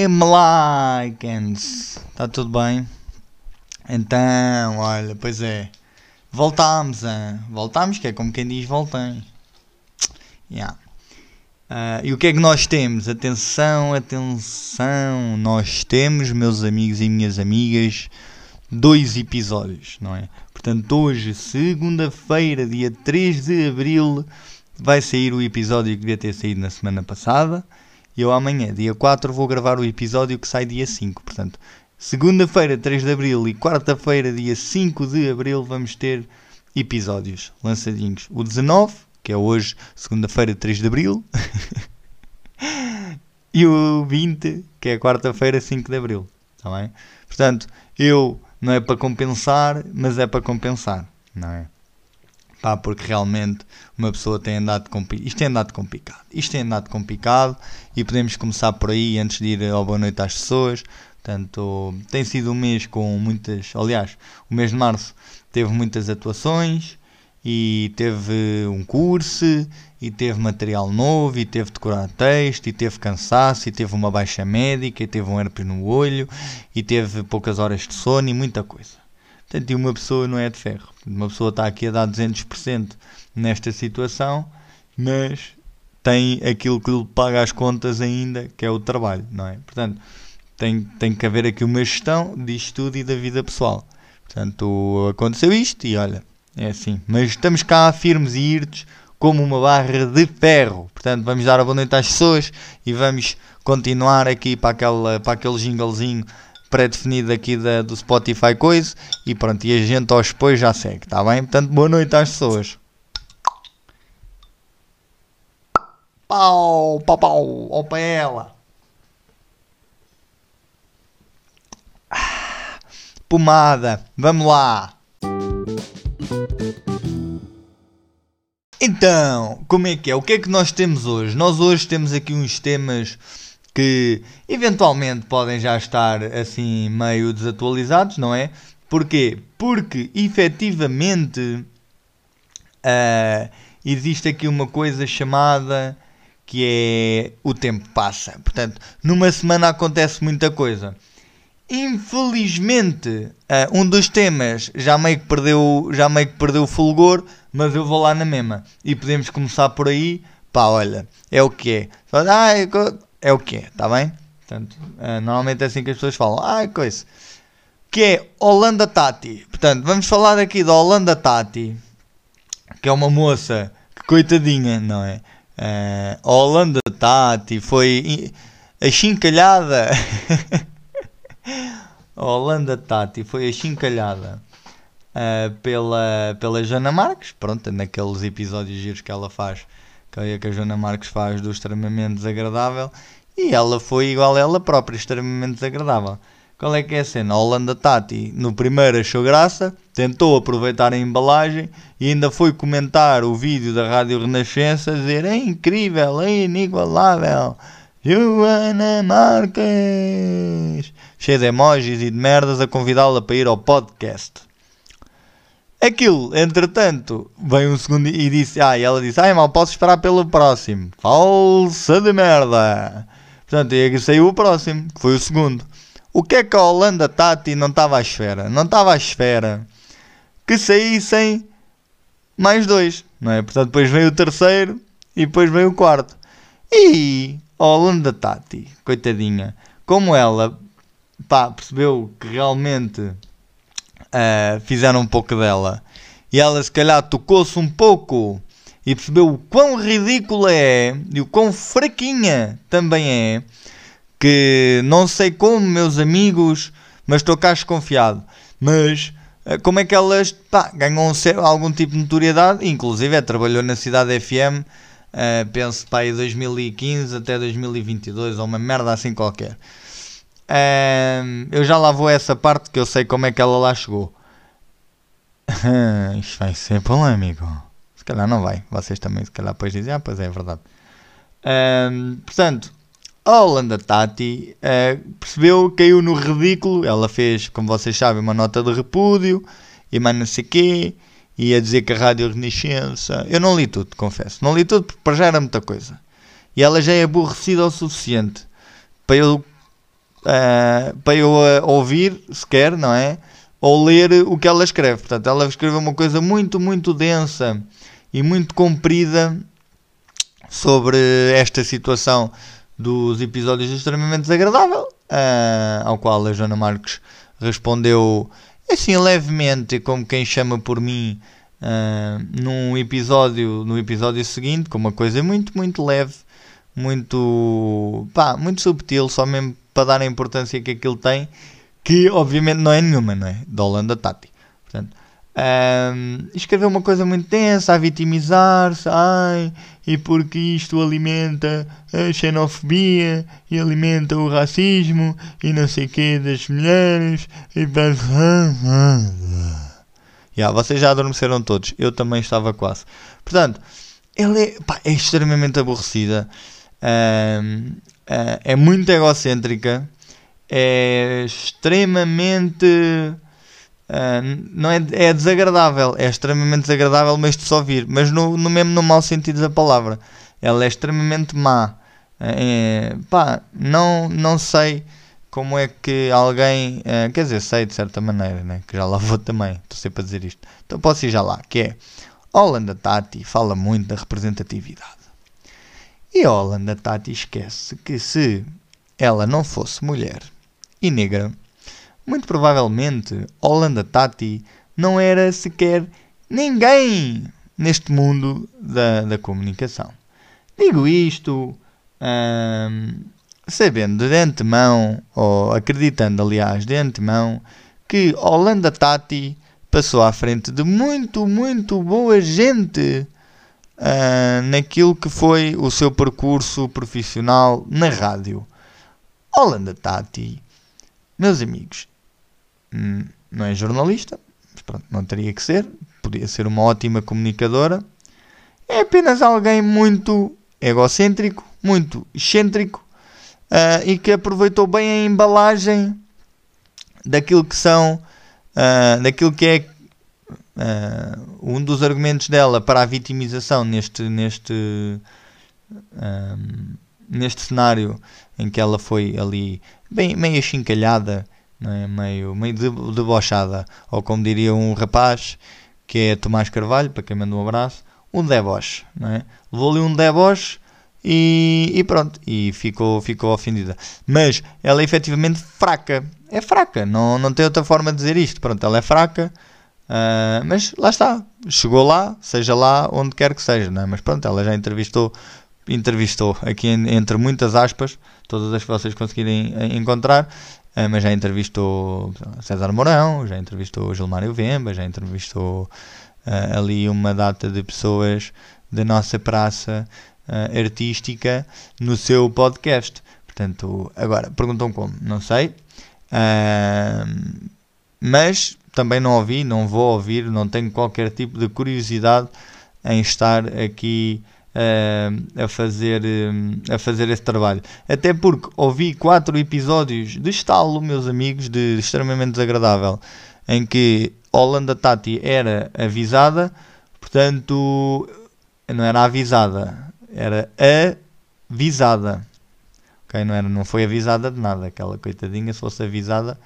é Malaikens? Está tudo bem? Então, olha, pois é. Voltámos, hein? voltámos, que é como quem diz voltem. Yeah. Uh, e o que é que nós temos? Atenção, atenção, nós temos, meus amigos e minhas amigas, dois episódios, não é? Portanto, hoje, segunda-feira, dia 3 de abril, vai sair o episódio que devia ter saído na semana passada. Eu amanhã, dia 4, vou gravar o episódio que sai dia 5. Portanto, segunda-feira, 3 de abril e quarta-feira, dia 5 de abril, vamos ter episódios lançadinhos. O 19, que é hoje, segunda-feira, 3 de abril. e o 20, que é quarta-feira, 5 de abril. Está bem? Portanto, eu não é para compensar, mas é para compensar. Não é? Pá, porque realmente uma pessoa tem andado complicado. Isto tem andado complicado. Isto tem andado complicado e podemos começar por aí antes de ir ao boa noite às pessoas. Portanto, tem sido um mês com muitas. Aliás, o mês de março teve muitas atuações e teve um curso e teve material novo e teve decorar texto e teve cansaço e teve uma baixa médica e teve um herpes no olho e teve poucas horas de sono e muita coisa. Portanto, e uma pessoa não é de ferro. Uma pessoa está aqui a dar 200% nesta situação, mas tem aquilo que lhe paga as contas ainda, que é o trabalho, não é? Portanto, tem, tem que haver aqui uma gestão disto tudo e da vida pessoal. Portanto, aconteceu isto e olha, é assim. Mas estamos cá firmes e irtos como uma barra de ferro. Portanto, vamos dar a boa noite às pessoas e vamos continuar aqui para, aquela, para aquele jinglezinho pré-definido aqui da, do Spotify coisa e pronto, e a gente aos depois já segue, está bem? Portanto, boa noite às pessoas. Pau, pau, pau, opa ela. Pomada, vamos lá. Então, como é que é? O que é que nós temos hoje? Nós hoje temos aqui uns temas que eventualmente podem já estar assim meio desatualizados, não é? Porquê? Porque efetivamente uh, existe aqui uma coisa chamada que é o tempo passa. Portanto, numa semana acontece muita coisa. Infelizmente, uh, um dos temas já meio que perdeu, já meio que perdeu o fulgor, mas eu vou lá na mesma. E podemos começar por aí. Pá, olha, é o que é. Ah, é o que é, está bem? Portanto, uh, normalmente é assim que as pessoas falam. Ah, coisa. Que é Holanda Tati. Portanto, vamos falar aqui da Holanda Tati, que é uma moça que coitadinha, não é? Uh, a Holanda Tati foi achincalhada. a Holanda Tati foi achincalhada uh, pela, pela Jana Marques. Pronto, naqueles episódios giros que ela faz que, que a Joana Marques faz do extremamente desagradável e ela foi igual a ela própria, extremamente desagradável. Qual é que é a cena? A Holanda Tati no primeiro achou graça, tentou aproveitar a embalagem e ainda foi comentar o vídeo da Rádio Renascença, dizer é incrível, é inigualável. Joana Marques! Cheio de emojis e de merdas a convidá-la para ir ao podcast. Aquilo, entretanto, vem um segundo e disse, ah, e ela disse, ai mal, posso esperar pelo próximo. Falsa de merda. Portanto, e saiu o próximo, que foi o segundo. O que é que a Holanda Tati não estava à espera? Não estava à espera que saíssem mais dois, não é? Portanto, depois veio o terceiro e depois veio o quarto. E a Holanda Tati, coitadinha, como ela pá, percebeu que realmente uh, fizeram um pouco dela. E ela se calhar tocou-se um pouco e percebeu o quão ridícula é e o quão fraquinha também é. Que não sei como, meus amigos, mas estou cá desconfiado. Mas uh, como é que elas pá, ganham algum tipo de notoriedade? Inclusive, é, trabalhou na Cidade FM, uh, eh, penso para aí 2015 até 2022, ou uma merda assim qualquer eu já lá vou essa parte que eu sei como é que ela lá chegou. Isto vai ser polêmico. Se calhar não vai. Vocês também, se calhar, depois dizem: Ah, pois é, é verdade. portanto, a Holanda Tati uh, percebeu, caiu no ridículo. Ela fez, como vocês sabem, uma nota de repúdio e mais não sei quê. E a dizer que a Rádio Renascença. Eu não li tudo, confesso. Não li tudo porque para já era muita coisa. E ela já é aborrecida o suficiente para eu uh, para eu uh, ouvir sequer, não é? Ou ler o que ela escreve. Portanto, ela escreveu uma coisa muito, muito densa e muito comprida sobre esta situação dos episódios extremamente desagradável, uh, ao qual a Joana Marques respondeu assim levemente, como quem chama por mim, uh, num episódio, no episódio seguinte, com uma coisa muito, muito leve, muito, pá, muito subtil, só mesmo para dar a importância que aquilo tem, que obviamente não é nenhuma, não é? Da Holanda Tati. Portanto, um, escreveu uma coisa muito tensa, a vitimizar-se, ai, e porque isto alimenta a xenofobia e alimenta o racismo e não sei o que das mulheres e yeah, vocês já adormeceram todos, eu também estava quase. Portanto, ela é, pá, é extremamente aborrecida, um, uh, é muito egocêntrica, é extremamente Uh, não é, é desagradável, é extremamente desagradável, mas de só ouvir, mas no, no mesmo no mau sentido da palavra. Ela é extremamente má. É, pá, não, não sei como é que alguém, uh, quer dizer, sei de certa maneira, né? que já lá vou também, estou sempre a dizer isto. Então posso ir já lá, que é Holanda Tati fala muito da representatividade. E a Holanda Tati esquece que se ela não fosse mulher e negra, muito provavelmente Holanda Tati não era sequer ninguém neste mundo da, da comunicação. Digo isto hum, sabendo de antemão, ou acreditando, aliás, de antemão, que Holanda Tati passou à frente de muito, muito boa gente uh, naquilo que foi o seu percurso profissional na rádio. Holanda Tati, meus amigos, Hum, não é jornalista, mas pronto, não teria que ser, podia ser uma ótima comunicadora. É apenas alguém muito egocêntrico, muito excêntrico uh, e que aproveitou bem a embalagem daquilo que são, uh, daquilo que é uh, um dos argumentos dela para a vitimização neste, neste, neste cenário em que ela foi ali bem meio achincalhada é? meio, meio debochada, ou como diria um rapaz que é Tomás Carvalho, para quem manda um abraço, um deboche, é? Levou-lhe um deboche e, e, pronto, e ficou, ficou ofendida. Mas ela é efetivamente fraca, é fraca, não, não tem outra forma de dizer isto. Pronto, ela é fraca, uh, mas lá está, chegou lá, seja lá onde quer que seja, não é? Mas pronto, ela já entrevistou, entrevistou aqui entre muitas aspas, todas as que vocês conseguirem eh, encontrar, Uh, mas já entrevistou César Mourão, já entrevistou Gilmário Vemba, já entrevistou uh, ali uma data de pessoas da nossa praça artística no seu podcast. Portanto, agora, perguntam como? Não sei. mas também não ouvi, não vou ouvir, não tenho qualquer tipo de curiosidade em estar aqui a, fazer, a fazer esse trabalho. Até porque ouvi quatro episódios de estalo, meus amigos, de extremamente desagradável, em que Holanda Tati era avisada, portanto, não era avisada, era avisada. Okay? Não, era, não foi avisada de nada. Aquela coitadinha, se fosse avisada,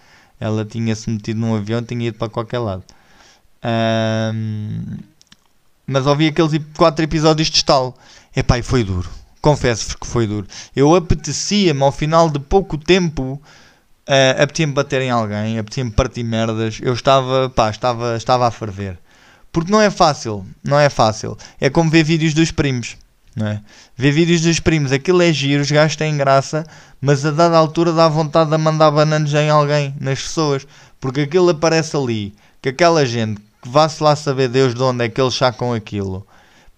ela tinha-se metido num avião tinha ido para qualquer lado. Um, mas ouvi aqueles quatro episódios de estalo. Epá, e foi duro. Confesso-vos que foi duro. Eu apetecia-me ao final de pouco tempo. Uh, apetecia-me bater em alguém, apetecia-me partir merdas. Eu estava, pá, estava, estava a ferver. Porque não é fácil, não é fácil. É como ver vídeos dos primos, não é? Ver vídeos dos primos, aquilo é giro, os gajos têm graça, mas a dada altura dá vontade de mandar bananas em alguém, nas pessoas. Porque aquilo aparece ali, que aquela gente que vá-se lá saber Deus de onde é que eles sacam aquilo.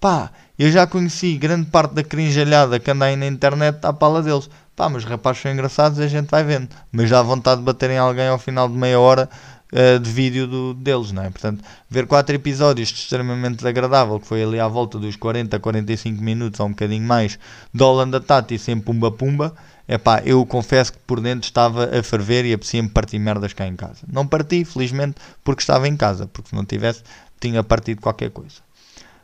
Pá, eu já conheci grande parte da crinjalhada que anda aí na internet à pala deles. Pá, mas rapazes são engraçados a gente vai vendo. Mas dá vontade de bater em alguém ao final de meia hora uh, de vídeo do, deles, não é? Portanto, ver quatro episódios extremamente desagradável, que foi ali à volta dos 40, 45 minutos ou um bocadinho mais, de Holanda Tati sem pumba pumba, é pá, eu confesso que por dentro estava a ferver e apetecia-me partir merdas cá em casa. Não parti, felizmente, porque estava em casa, porque se não tivesse, tinha partido qualquer coisa.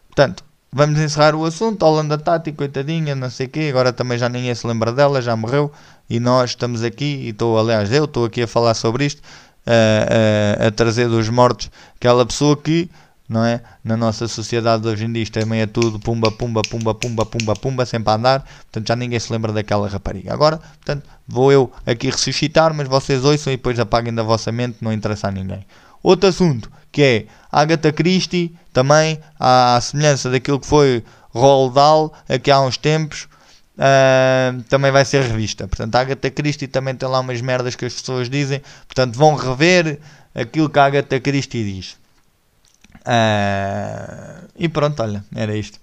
Portanto, vamos encerrar o assunto. Holanda Tati, coitadinha, não sei o quê. Agora também já ninguém se lembra dela, já morreu. E nós estamos aqui, e estou, aliás, eu estou aqui a falar sobre isto, a, a, a trazer dos mortos aquela pessoa que não é? Na nossa sociedade hoje em dia isto é tudo pumba, pumba, pumba, pumba, pumba, pumba, sempre a andar. Portanto, já ninguém se lembra daquela rapariga. Agora, portanto, vou eu aqui ressuscitar, mas vocês ouçam e depois apaguem da vossa mente, não interessa a ninguém. Outro assunto, que é Agatha Christie, também, à semelhança daquilo que foi Roald Dahl, aqui há uns tempos, uh, também vai ser revista. Portanto, a Agatha Christie também tem lá umas merdas que as pessoas dizem. Portanto, vão rever aquilo que a Agatha Christie diz. Uh, e pronto, olha, era isto.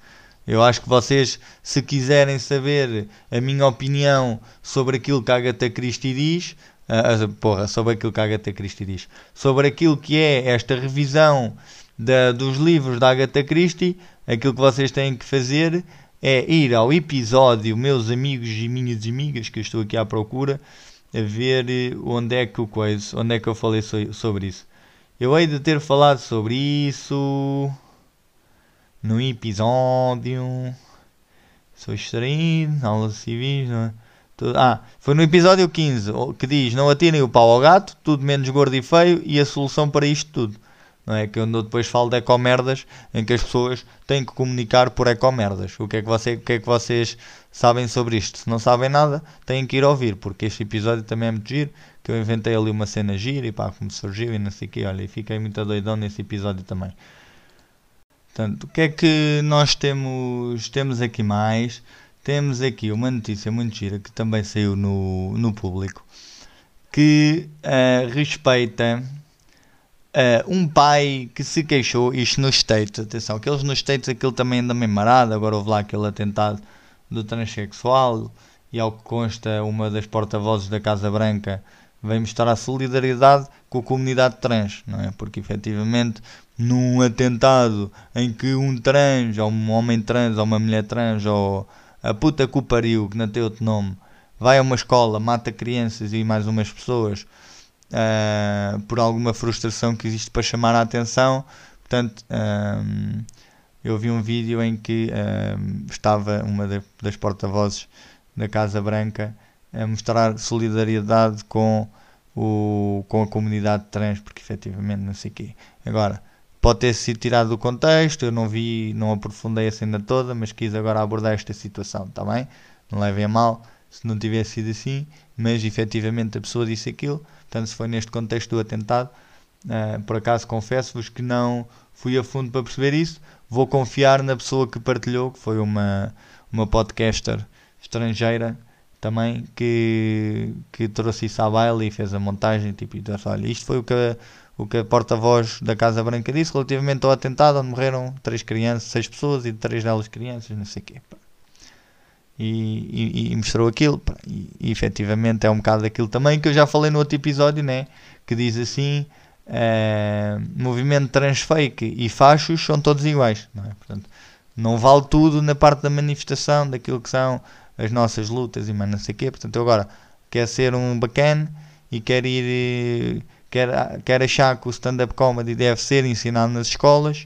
Eu acho que vocês, se quiserem saber a minha opinião sobre aquilo que a Agatha Christie diz, uh, porra, sobre aquilo que a Agatha Christie diz, sobre aquilo que é esta revisão da, dos livros da Agatha Christie, aquilo que vocês têm que fazer é ir ao episódio, meus amigos e minhas amigas, que eu estou aqui à procura, a ver onde é que coisa, onde é que eu falei sobre isso. Eu hei de ter falado sobre isso no episódio. Sou extraído, aulas civis. Não é? Ah, foi no episódio 15 que diz: Não atirem o pau ao gato, tudo menos gordo e feio, e a solução para isto tudo. Não é? Que eu depois falo de ecomerdas em que as pessoas têm que comunicar por ecomerdas. O que é que, você, o que, é que vocês sabem sobre isto? Se não sabem nada, têm que ir ouvir, porque este episódio também é muito giro que eu inventei ali uma cena gira e pá, como surgiu e não sei o que, olha, e fiquei muito doidão nesse episódio também. Portanto, o que é que nós temos, temos aqui mais? Temos aqui uma notícia muito gira que também saiu no, no público que uh, respeita uh, um pai que se queixou, isto nos States, atenção, aqueles nos States aquilo também anda meio marado, agora houve lá aquele atentado do transexual e ao que consta uma das porta-vozes da Casa Branca vem mostrar a solidariedade com a comunidade trans, não é? Porque efetivamente num atentado em que um trans, ou um homem trans, ou uma mulher trans, ou a puta que o pariu, que não tem outro nome, vai a uma escola, mata crianças e mais umas pessoas uh, por alguma frustração que existe para chamar a atenção. Portanto, um, eu vi um vídeo em que um, estava uma das porta-vozes da Casa Branca a mostrar solidariedade com, o, com a comunidade trans, porque efetivamente não sei o quê. Agora, pode ter sido tirado do contexto, eu não vi, não aprofundei a cena toda, mas quis agora abordar esta situação, está bem? Não levem a mal se não tivesse sido assim, mas efetivamente a pessoa disse aquilo, portanto, se foi neste contexto do atentado, uh, por acaso confesso-vos que não fui a fundo para perceber isso, vou confiar na pessoa que partilhou, que foi uma, uma podcaster estrangeira também que, que trouxe isso à baila e fez a montagem tipo, e disse, olha, isto foi o que a, o que a porta-voz da Casa Branca disse relativamente ao atentado onde morreram três crianças, seis pessoas e três delas crianças, não sei o quê. E, e, e, mostrou aquilo e, e efetivamente é um bocado aquilo também que eu já falei no outro episódio, né? que diz assim é, movimento transfake e fachos são todos iguais, não é? Portanto, não vale tudo na parte da manifestação daquilo que são as nossas lutas e mais não sei o quê. Portanto, eu agora quer ser um bacana e quer ir. Quer, quer achar que o stand-up comedy deve ser ensinado nas escolas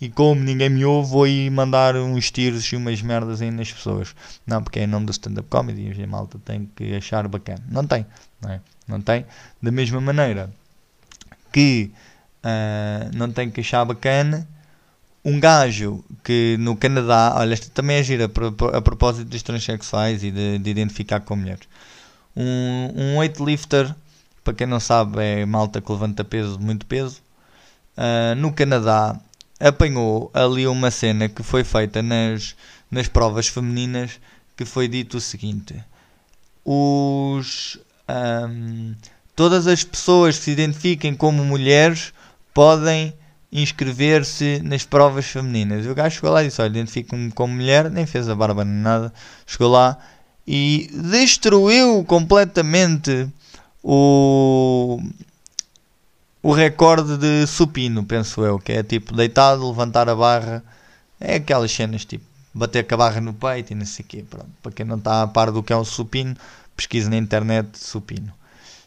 e como ninguém me ouve, vou ir mandar uns tiros e umas merdas aí nas pessoas. Não, porque é em nome do stand-up comedy e a malta tem que achar bacana. Não tem, não é? Não tem. Da mesma maneira que uh, não tem que achar bacana um gajo que no Canadá, olha, esta também é gira a propósito dos transexuais e de, de, identificar com mulheres. Um, um weightlifter, para quem não sabe, é malta que levanta peso, muito peso. Uh, no Canadá apanhou ali uma cena que foi feita nas, nas provas femininas que foi dito o seguinte: os um, todas as pessoas que se identifiquem como mulheres podem inscrever-se nas provas femininas. O gajo chegou lá e disse: Olha, identifico-me como mulher, nem fez a barba nem nada. Chegou lá e destruiu completamente o, o recorde de supino, penso eu, que é tipo deitado, levantar a barra. É aquelas cenas tipo bater com a barra no peito e não sei o quê. Pronto, para quem não está a par do que é um supino, pesquise na internet supino.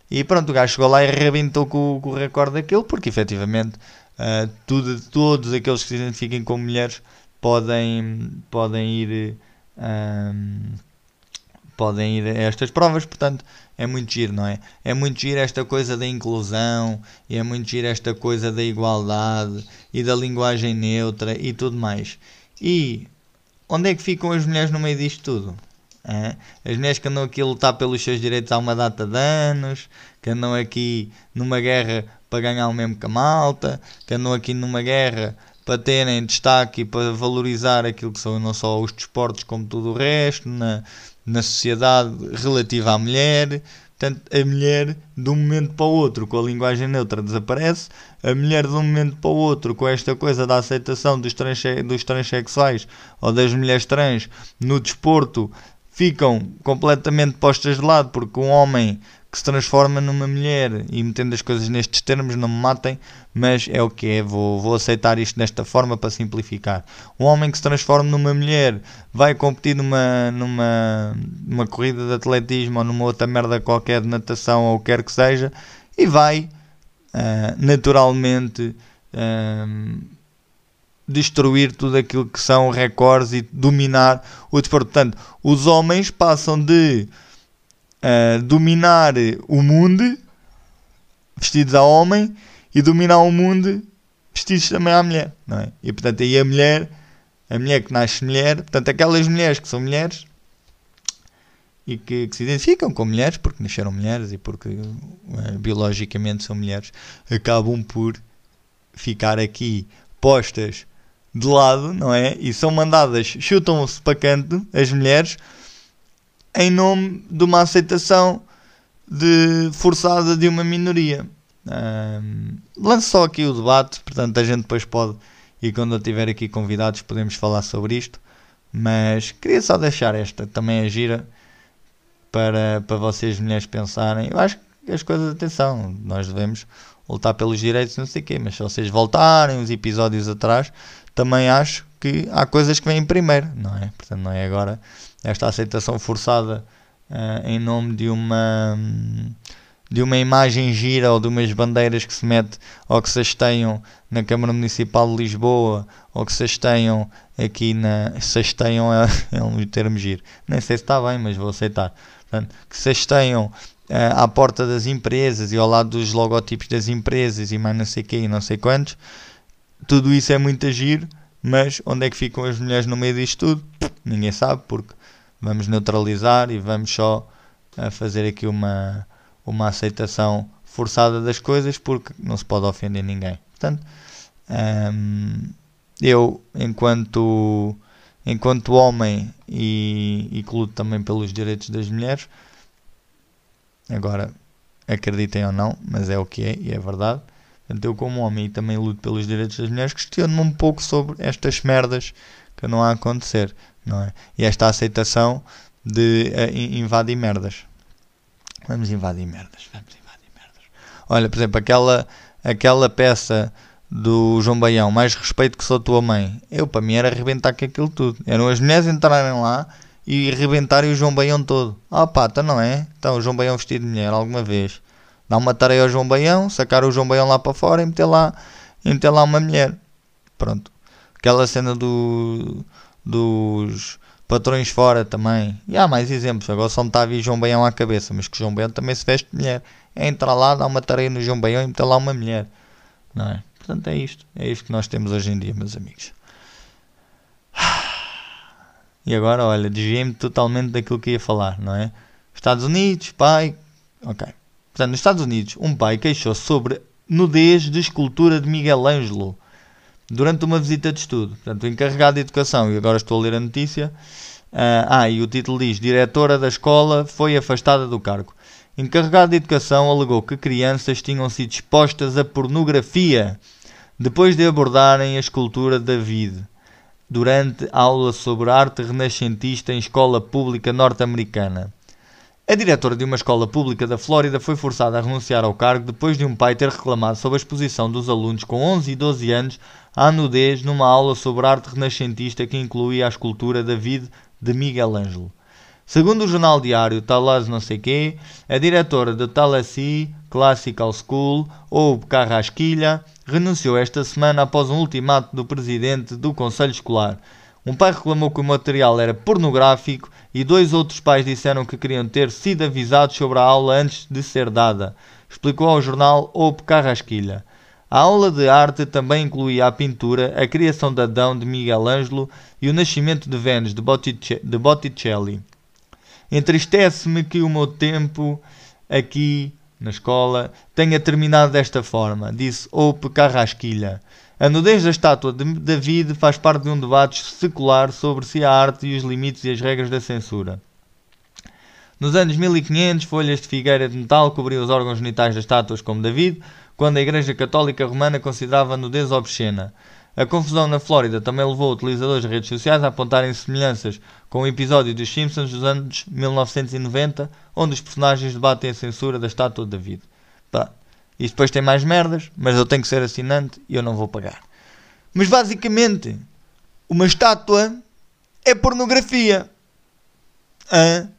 E pronto, o gajo chegou lá e arrebentou com, com o recorde daquilo, porque efetivamente uh, tudo, todos aqueles que se identifiquem como mulheres podem, podem ir. Um, podem ir a estas provas, portanto é muito giro, não é? É muito giro esta coisa da inclusão e é muito giro esta coisa da igualdade e da linguagem neutra e tudo mais. E onde é que ficam as mulheres no meio disto tudo? É? As mulheres que andam aqui a lutar pelos seus direitos há uma data de anos, que andam aqui numa guerra para ganhar o mesmo que a malta, que andam aqui numa guerra para terem destaque e para valorizar aquilo que são não só os desportos como tudo o resto, na, na sociedade relativa à mulher. Portanto, a mulher de um momento para o outro com a linguagem neutra desaparece, a mulher de um momento para o outro com esta coisa da aceitação dos, transe dos transexuais ou das mulheres trans no desporto ficam completamente postas de lado porque um homem que se transforma numa mulher e metendo as coisas nestes termos, não me matem, mas é o que é, vou, vou aceitar isto desta forma para simplificar. Um homem que se transforma numa mulher vai competir numa, numa, numa corrida de atletismo ou numa outra merda qualquer de natação ou o que quer que seja e vai uh, naturalmente uh, destruir tudo aquilo que são recordes e dominar o desporto. Portanto, os homens passam de uh, dominar o mundo vestidos a homem e dominar o mundo vestidos também à mulher, não é? E portanto aí a mulher, a mulher que nasce mulher, portanto aquelas mulheres que são mulheres e que, que se identificam com mulheres porque nasceram mulheres e porque uh, biologicamente são mulheres, acabam por ficar aqui postas de lado, não é? E são mandadas, chutam-se para canto as mulheres em nome de uma aceitação de, forçada de uma minoria. Um, lanço só aqui o debate, portanto a gente depois pode, e quando eu tiver aqui convidados, podemos falar sobre isto. Mas queria só deixar esta também a gira para, para vocês, mulheres, pensarem. Eu acho que as coisas, atenção, nós devemos lutar pelos direitos, não sei o quê, mas se vocês voltarem uns episódios atrás, também acho que há coisas que vêm primeiro, não é? Portanto, não é agora. Esta aceitação forçada uh, em nome de uma de uma imagem gira ou de umas bandeiras que se mete ou que se hasteiam na Câmara Municipal de Lisboa ou que se hasteiam aqui na se hasteiam é, é um termo giro. Nem sei se está bem mas vou aceitar. Portanto, que se hasteiam uh, à porta das empresas e ao lado dos logotipos das empresas e mais não sei quê e não sei quantos tudo isso é muito agir mas onde é que ficam as mulheres no meio disto tudo? Ninguém sabe porque vamos neutralizar e vamos só uh, fazer aqui uma, uma aceitação forçada das coisas porque não se pode ofender ninguém. Portanto, um, ehm, eu, enquanto, enquanto homem e, e que luto também pelos direitos das mulheres, agora acreditem ou não, mas é o que é e é verdade. Portanto, eu, como homem e também luto pelos direitos das mulheres, questiono-me um pouco sobre estas merdas que não há a acontecer não é? E esta aceitação de uh, invadir merdas. Vamos invadir merdas, vamos invadir merdas. Olha, por exemplo, aquela, aquela peça do João Baião, mais respeito que sou tua mãe. Eu, para mim, era arrebentar com aquilo tudo. Eram as mulheres entrarem lá e arrebentarem o João Baião todo. Ah, pá, então não é? Então, o João Baião vestido de mulher, alguma vez. Dá uma tarefa ao João Baião, sacar o João Baião lá para fora e meter lá, e meter lá uma mulher. Pronto. Aquela cena do dos patrões fora também. E há mais exemplos. Agora só me está a vir João Baião à cabeça, mas que João Baião também se veste mulher. Entra lá, dá uma tarefa no João Baião e mete lá uma mulher. Não é? Portanto, é isto. É isto que nós temos hoje em dia, meus amigos. E agora, olha, desviei-me totalmente daquilo que ia falar, não é? Estados Unidos, pai. Ok. Portanto, nos Estados Unidos, um pai queixou-se sobre nudez de escultura de Miguel Ângelo durante uma visita de estudo. Portanto, o encarregado de educação, e agora estou a ler a notícia. Uh, ah, e o título diz: Diretora da escola foi afastada do cargo. Encarregado de educação alegou que crianças tinham sido expostas a pornografia depois de abordarem a escultura David durante aula sobre arte renascentista em escola pública norte-americana. A diretora de uma escola pública da Flórida foi forçada a renunciar ao cargo depois de um pai ter reclamado sobre a exposição dos alunos com 11 e 12 anos à nudez numa aula sobre arte renascentista que incluía a escultura David de Miguel Ângelo. Segundo o jornal diário Talas não sei quê, a diretora da Tallahassee Classical School, ou Carrasquilha, renunciou esta semana após um ultimato do presidente do Conselho Escolar. Um pai reclamou que o material era pornográfico e dois outros pais disseram que queriam ter sido avisados sobre a aula antes de ser dada, explicou ao jornal Ope Carrasquilha. A aula de arte também incluía a pintura, a criação de Adão de Miguel Ângelo e o nascimento de Vênus de Botticelli. Entristece-me que o meu tempo aqui na escola tenha terminado desta forma, disse Ope Carrasquilha. A nudez da estátua de David faz parte de um debate secular sobre se a arte e os limites e as regras da censura. Nos anos 1500, folhas de figueira de metal cobriam os órgãos genitais das estátuas como David, quando a Igreja Católica Romana considerava a nudez obscena. A confusão na Flórida também levou utilizadores de redes sociais a apontarem semelhanças com o episódio dos Simpsons dos anos 1990, onde os personagens debatem a censura da estátua de David. Pá, e depois tem mais merdas, mas eu tenho que ser assinante e eu não vou pagar. Mas basicamente, uma estátua é pornografia. Hã?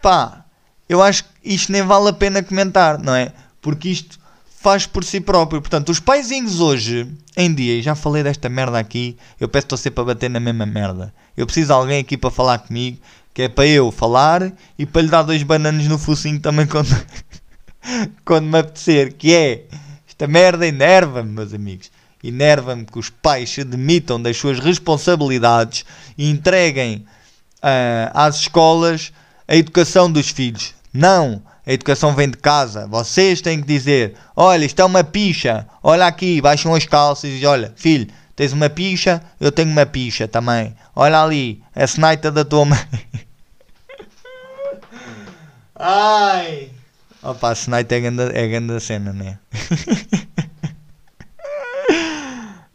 Pá, eu acho que isto nem vale a pena comentar, não é? Porque isto faz por si próprio. Portanto, os paizinhos hoje em dia, e já falei desta merda aqui, eu peço você para bater na mesma merda. Eu preciso de alguém aqui para falar comigo, que é para eu falar e para lhe dar dois bananos no focinho também quando, quando me apetecer. Que é, esta merda enerva-me, meus amigos. Enerva-me que os pais se demitam das suas responsabilidades e entreguem uh, às escolas a educação dos filhos. Não! A educação vem de casa. Vocês têm que dizer: olha, isto é uma picha. Olha aqui, baixam as calças e olha, filho, tens uma picha, eu tenho uma picha também. Olha ali, a senaita da tua mãe. Ai! Opa, a senaita é grande, é grande cena, né?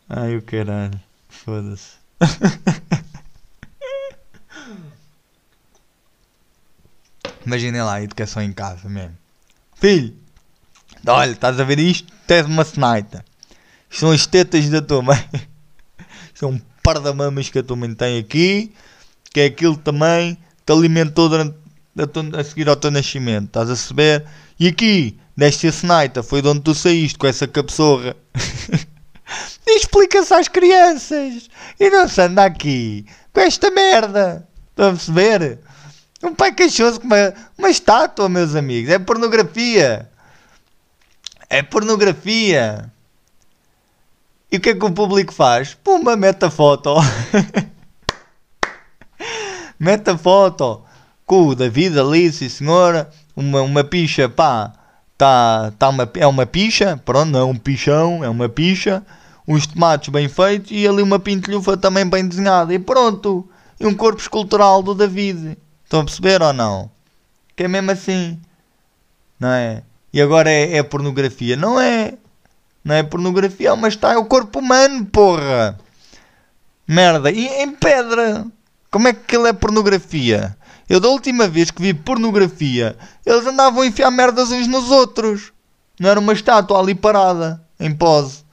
Ai, o caralho. Foda-se. Imaginem lá educação em casa mesmo. Filho, olha, estás a ver isto? Tens uma. Isto são as tetas da tua mãe. Isto é um par de mamas que a tua mãe tem aqui. Que é aquilo também que alimentou durante a, seguir ao teu nascimento. Estás a saber? E aqui, nesta senaita, foi de onde tu saíste com essa capsorra. Explica-se às crianças. E não se anda aqui com esta merda. Estão a perceber? Um pai queixoso com uma, uma estátua, meus amigos. É pornografia. É pornografia. E o que é que o público faz? Pumba, mete a foto. mete a foto com o David ali, sim senhora. Uma, uma picha, pá. Tá, tá uma, é uma picha. Pronto, não é um pichão, é uma picha. Uns tomates bem feitos e ali uma pintelhufa também bem desenhada. E pronto. E um corpo escultural do David. Estão a perceber ou não? Que é mesmo assim. Não é? E agora é, é pornografia. Não é. Não é pornografia, mas está é o corpo humano, porra. Merda. E em pedra. Como é que ele é pornografia? Eu da última vez que vi pornografia, eles andavam a enfiar merdas uns nos outros. Não era uma estátua ali parada, em pose.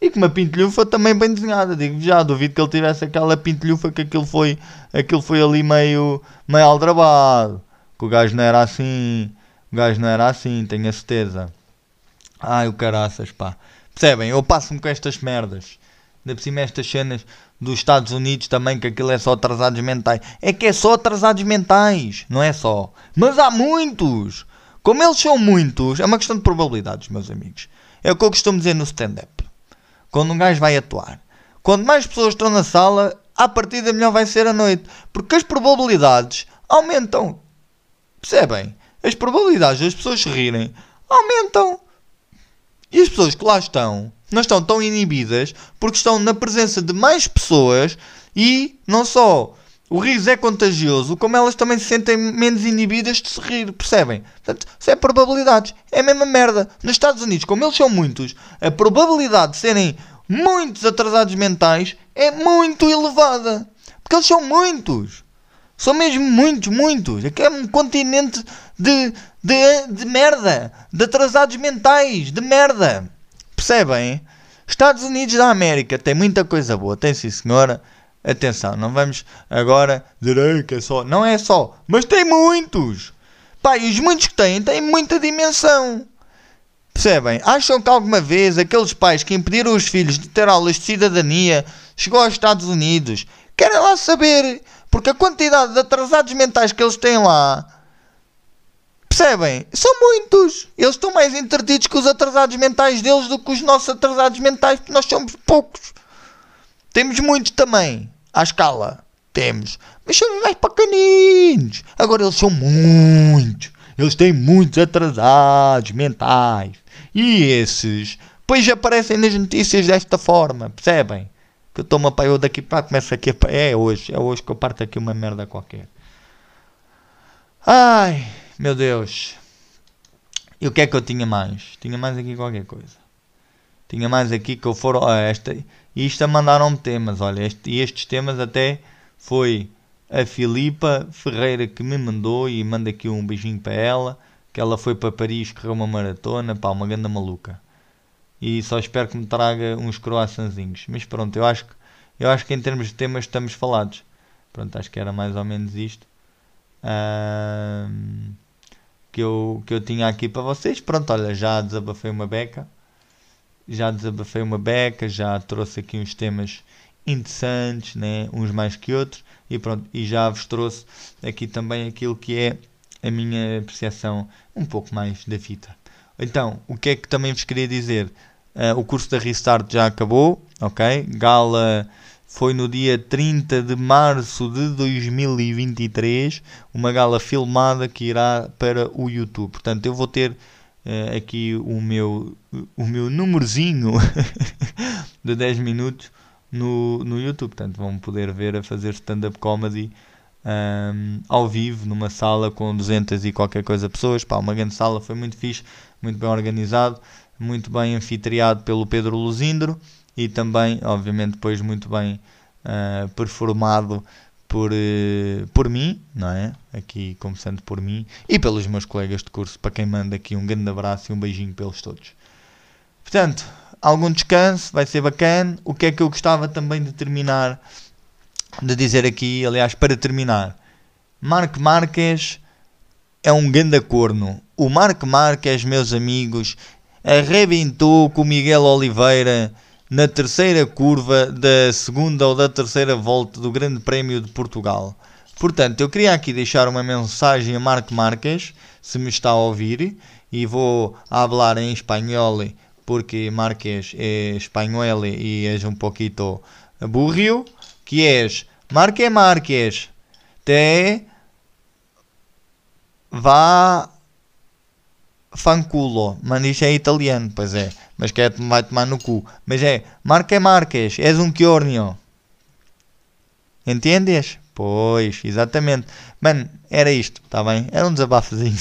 E com uma pintelhufa também bem desenhada. Digo já, duvido que ele tivesse aquela pintelhufa que aquilo foi, aquilo foi ali meio, meio aldrabado. Que o gajo não era assim. O gajo não era assim, tenho a certeza. Ai, o caraças, pá. Percebem? Eu passo-me com estas merdas. Ainda por cima estas cenas dos Estados Unidos também, que aquilo é só atrasados mentais. É que é só atrasados mentais, não é só. Mas há muitos. Como eles são muitos, é uma questão de probabilidades, meus amigos. É o que eu costumo dizer no stand-up quando um gajo vai atuar. Quanto mais pessoas estão na sala, à partida melhor vai ser a noite. Porque as probabilidades aumentam. Percebem? As probabilidades das pessoas se rirem aumentam. E as pessoas que lá estão não estão tão inibidas porque estão na presença de mais pessoas e não só o riso é contagioso, como elas também se sentem menos inibidas de se rir, percebem? Portanto, isso é probabilidades. É a mesma merda. Nos Estados Unidos, como eles são muitos, a probabilidade de serem muitos atrasados mentais é muito elevada. Porque eles são muitos. São mesmo muitos, muitos. Aqui é um continente de, de, de merda. De atrasados mentais. De merda. Percebem? Estados Unidos da América tem muita coisa boa. Tem sim, senhora Atenção, não vamos agora dizer que é só. Não é só, mas tem muitos. Pá, e os muitos que têm têm muita dimensão. Percebem? Acham que alguma vez aqueles pais que impediram os filhos de ter aulas de cidadania chegou aos Estados Unidos? Querem lá saber, porque a quantidade de atrasados mentais que eles têm lá. Percebem? São muitos. Eles estão mais entretidos com os atrasados mentais deles do que os nossos atrasados mentais, porque nós somos poucos. Temos muitos também, à escala. Temos. Mas são mais pequeninos. Agora eles são muitos. Eles têm muitos atrasados mentais. E esses, pois aparecem nas notícias desta forma, percebem? Que eu estou-me a eu daqui para começa aqui a É hoje, é hoje que eu parto aqui uma merda qualquer. Ai, meu Deus. E o que é que eu tinha mais? Tinha mais aqui qualquer coisa. Tinha mais aqui que eu for. Ah, esta, isto a mandaram-me temas, olha. Este, e estes temas até foi a Filipa Ferreira que me mandou e manda aqui um beijinho para ela que ela foi para Paris correr uma maratona, pá, uma ganda maluca. E só espero que me traga uns croissantzinhos. Mas pronto, eu acho que, eu acho que em termos de temas estamos falados. Pronto, acho que era mais ou menos isto. Que, eu, que eu tinha aqui para vocês. Pronto, olha, já desabafei uma beca. Já desabafei uma beca, já trouxe aqui uns temas interessantes, né? uns mais que outros. E pronto, e já vos trouxe aqui também aquilo que é a minha apreciação um pouco mais da fita. Então, o que é que também vos queria dizer? Uh, o curso da Restart já acabou, ok? Gala foi no dia 30 de março de 2023, uma gala filmada que irá para o YouTube. Portanto, eu vou ter uh, aqui o meu, o meu númerozinho de 10 minutos no, no YouTube. Portanto, vão poder ver a fazer stand-up comedy um, ao vivo, numa sala com 200 e qualquer coisa pessoas. Pá, uma grande sala, foi muito fixe, muito bem organizado, muito bem anfitriado pelo Pedro Luzindro e também, obviamente, depois muito bem uh, performado por, uh, por mim, não é? Aqui começando por mim e pelos meus colegas de curso, para quem manda aqui um grande abraço e um beijinho pelos todos. Portanto, algum descanso, vai ser bacana. O que é que eu gostava também de terminar de dizer aqui, aliás, para terminar, Marco Marques é um ganda corno. O Marco Marques, meus amigos, arrebentou com o Miguel Oliveira na terceira curva da segunda ou da terceira volta do Grande Prémio de Portugal. Portanto, eu queria aqui deixar uma mensagem a Marco Marques, se me está a ouvir, e vou falar em espanhol, porque Marques é espanhol e é um pouquito burrio que és Marque Marques, te vá fanculo, mas isto é italiano, pois é, mas que é, vai tomar no cu. Mas é, Marque Marques, és um quiornio. Entendes? Pois, exatamente. Mano, era isto, está bem? Era um desabafozinho.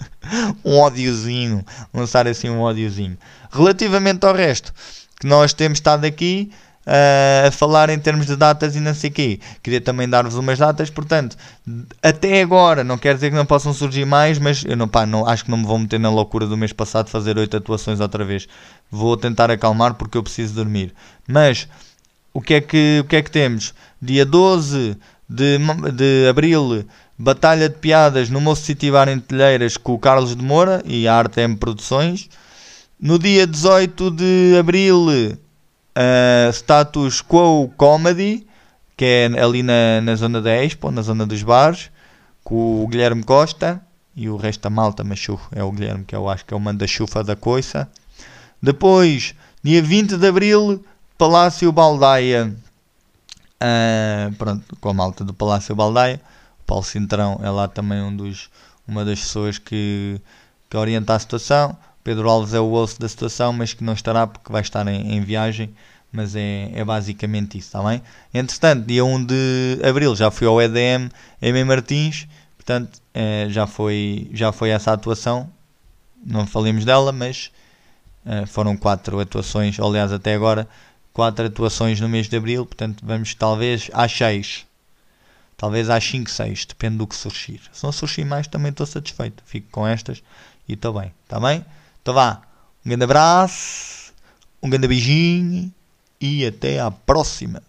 um ódiozinho. Lançar assim um ódiozinho. Relativamente ao resto, que nós temos estado aqui, uh, a falar em termos de datas e não sei o quê. Queria também dar-vos umas datas, portanto, até agora, não quer dizer que não possam surgir mais, mas eu não, pá, não, acho que não me vou meter na loucura do mês passado fazer oito atuações outra vez. Vou tentar acalmar porque eu preciso dormir. Mas o que é que, o que, é que temos? Dia 12 de, de abril, Batalha de Piadas no Moço City Bar em Telheiras com o Carlos de Moura e a Artem Produções. No dia 18 de abril, uh, Status Quo Comedy, que é ali na, na zona da Expo, na zona dos bares, com o Guilherme Costa e o resto da malta, mas é o Guilherme que eu acho que é o manda-chufa da coisa. Depois, dia 20 de Abril, Palácio Baldaia. Uh, pronto, com a malta do Palácio Baldaia. O Paulo Cintrão é lá também um dos, uma das pessoas que, que orienta a situação. Pedro Alves é o osso da situação, mas que não estará porque vai estar em, em viagem. Mas é, é basicamente isso, está bem? Entretanto, dia 1 de abril já fui ao EDM em Martins, portanto é, já, foi, já foi essa atuação. Não falemos dela, mas é, foram quatro atuações, aliás, até agora, quatro atuações no mês de abril. Portanto, vamos talvez às 6, talvez às 5, 6, depende do que surgir. Se não surgir mais, também estou satisfeito. Fico com estas e estou bem, está bem? Então vá, um grande abraço, um grande beijinho e até à próxima.